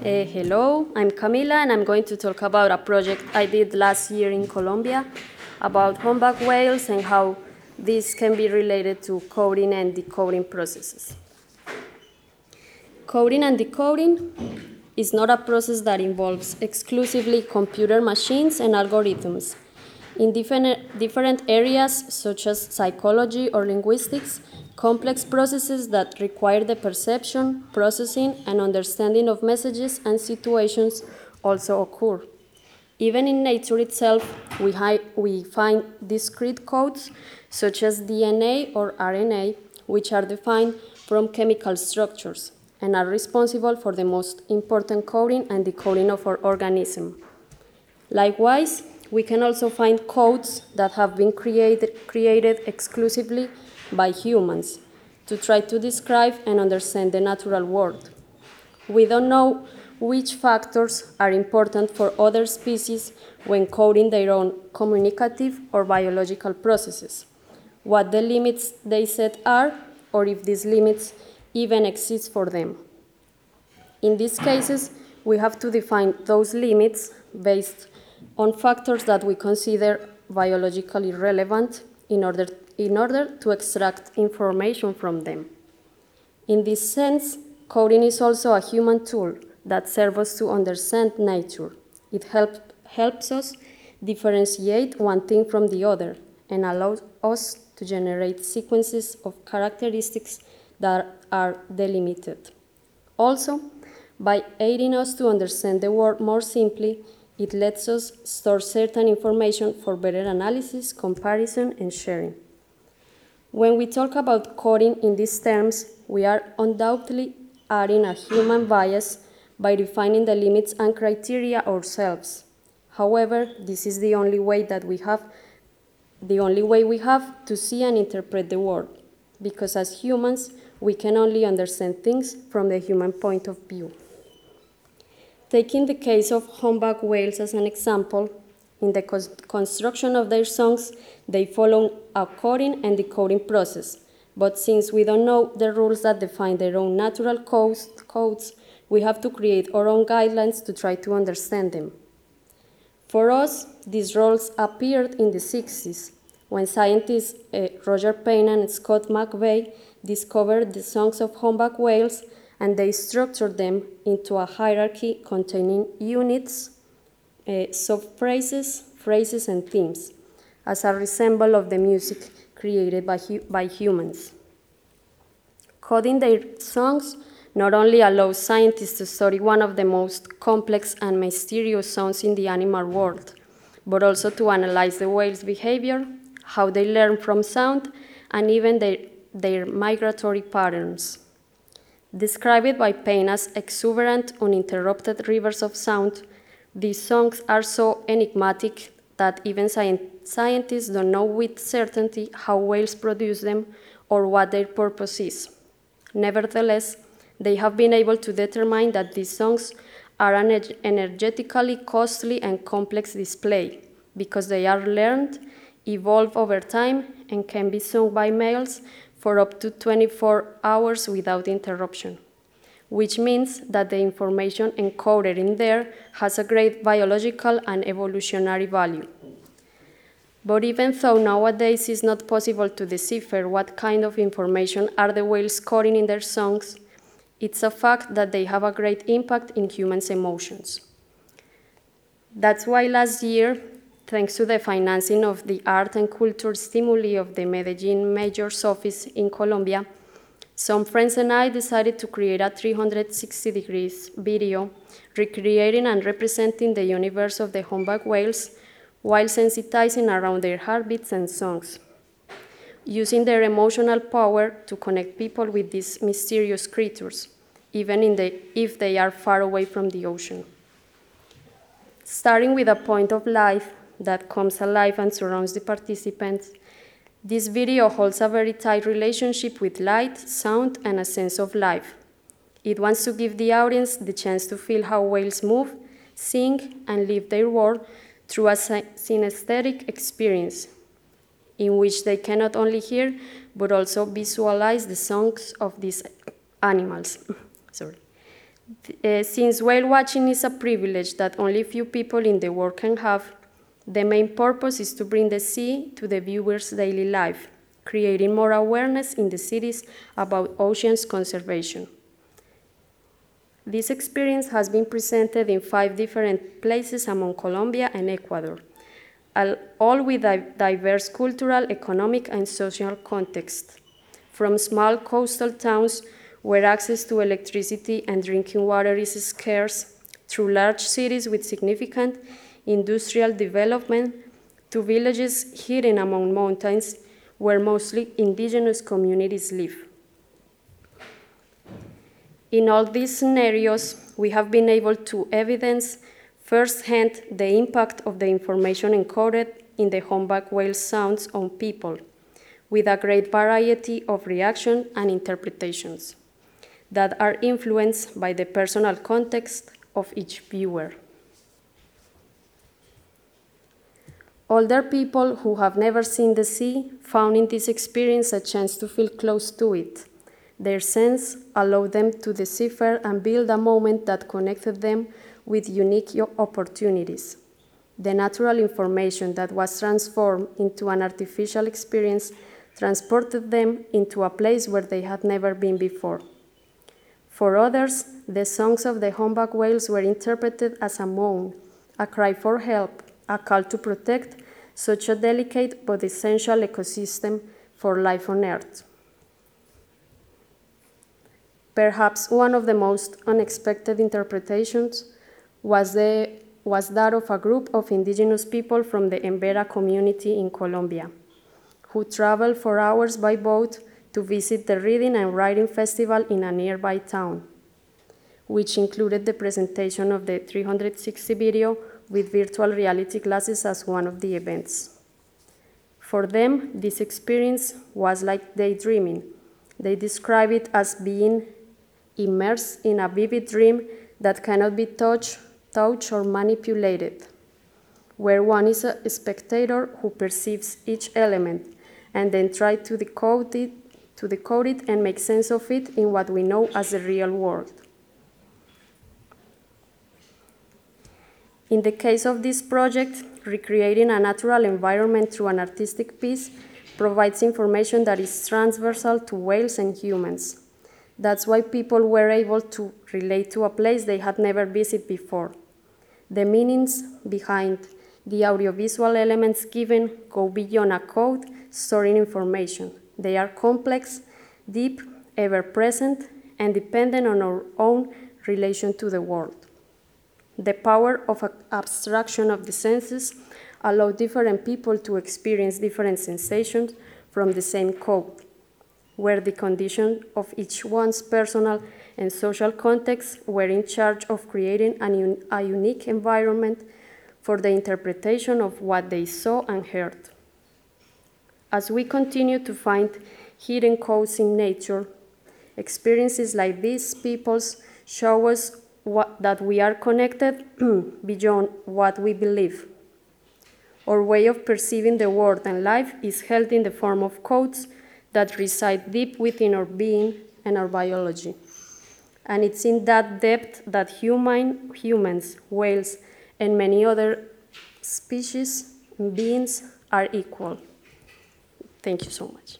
Uh, hello, I'm Camila, and I'm going to talk about a project I did last year in Colombia about humpback whales and how this can be related to coding and decoding processes. Coding and decoding is not a process that involves exclusively computer machines and algorithms. In different, different areas, such as psychology or linguistics, complex processes that require the perception, processing, and understanding of messages and situations also occur. Even in nature itself, we, we find discrete codes such as DNA or RNA, which are defined from chemical structures and are responsible for the most important coding and decoding of our organism. Likewise, we can also find codes that have been created, created exclusively by humans to try to describe and understand the natural world. We don't know which factors are important for other species when coding their own communicative or biological processes, what the limits they set are, or if these limits even exist for them. In these cases, we have to define those limits based on factors that we consider biologically relevant in order, in order to extract information from them. In this sense, coding is also a human tool that serves us to understand nature. It help, helps us differentiate one thing from the other and allows us to generate sequences of characteristics that are delimited. Also, by aiding us to understand the world more simply, it lets us store certain information for better analysis, comparison, and sharing. When we talk about coding in these terms, we are undoubtedly adding a human bias by defining the limits and criteria ourselves. However, this is the only way that we have the only way we have to see and interpret the world, because as humans, we can only understand things from the human point of view. Taking the case of humpback whales as an example, in the construction of their songs, they follow a coding and decoding process. But since we don't know the rules that define their own natural codes, codes, we have to create our own guidelines to try to understand them. For us, these rules appeared in the 60s when scientists uh, Roger Payne and Scott McVay discovered the songs of humpback whales and they structured them into a hierarchy containing units, uh, sub-phrases, phrases, and themes, as a resemble of the music created by, hu by humans. Coding their songs not only allows scientists to study one of the most complex and mysterious sounds in the animal world, but also to analyze the whale's behavior, how they learn from sound, and even their, their migratory patterns. Described by Payne as exuberant, uninterrupted rivers of sound, these songs are so enigmatic that even sci scientists don't know with certainty how whales produce them or what their purpose is. Nevertheless, they have been able to determine that these songs are an energetically costly and complex display because they are learned, evolve over time, and can be sung by males for up to 24 hours without interruption, which means that the information encoded in there has a great biological and evolutionary value. But even though nowadays it's not possible to decipher what kind of information are the whales coding in their songs, it's a fact that they have a great impact in humans' emotions. That's why last year thanks to the financing of the art and culture stimuli of the Medellin Mayor's Office in Colombia, some friends and I decided to create a 360 degrees video recreating and representing the universe of the humpback whales while sensitizing around their heartbeats and songs, using their emotional power to connect people with these mysterious creatures, even the, if they are far away from the ocean. Starting with a point of life, that comes alive and surrounds the participants. This video holds a very tight relationship with light, sound, and a sense of life. It wants to give the audience the chance to feel how whales move, sing, and live their world through a synesthetic experience in which they can not only hear but also visualize the songs of these animals. Sorry. Uh, since whale watching is a privilege that only few people in the world can have, the main purpose is to bring the sea to the viewer's daily life, creating more awareness in the cities about oceans conservation. This experience has been presented in five different places among Colombia and Ecuador, all with diverse cultural, economic, and social context, From small coastal towns where access to electricity and drinking water is scarce, through large cities with significant industrial development to villages hidden among mountains where mostly indigenous communities live. In all these scenarios, we have been able to evidence firsthand the impact of the information encoded in the humpback whale sounds on people, with a great variety of reaction and interpretations that are influenced by the personal context of each viewer. Older people who have never seen the sea found in this experience a chance to feel close to it. Their sense allowed them to decipher and build a moment that connected them with unique opportunities. The natural information that was transformed into an artificial experience transported them into a place where they had never been before. For others, the songs of the humpback whales were interpreted as a moan, a cry for help, a call to protect such a delicate but essential ecosystem for life on Earth. Perhaps one of the most unexpected interpretations was, the, was that of a group of indigenous people from the Embera community in Colombia, who traveled for hours by boat to visit the Reading and Writing Festival in a nearby town, which included the presentation of the 360 video with virtual reality glasses as one of the events. For them, this experience was like daydreaming. They describe it as being immersed in a vivid dream that cannot be touched, touched or manipulated, where one is a spectator who perceives each element and then tries to decode it, to decode it and make sense of it in what we know as the real world. In the case of this project, recreating a natural environment through an artistic piece provides information that is transversal to whales and humans. That's why people were able to relate to a place they had never visited before. The meanings behind the audiovisual elements given go beyond a code storing information. They are complex, deep, ever present, and dependent on our own relation to the world. The power of abstraction of the senses allow different people to experience different sensations from the same code, where the condition of each one's personal and social context were in charge of creating un a unique environment for the interpretation of what they saw and heard. As we continue to find hidden codes in nature, experiences like these people's show us what, that we are connected beyond what we believe. Our way of perceiving the world and life is held in the form of codes that reside deep within our being and our biology. And it's in that depth that human, humans, whales, and many other species beings are equal. Thank you so much.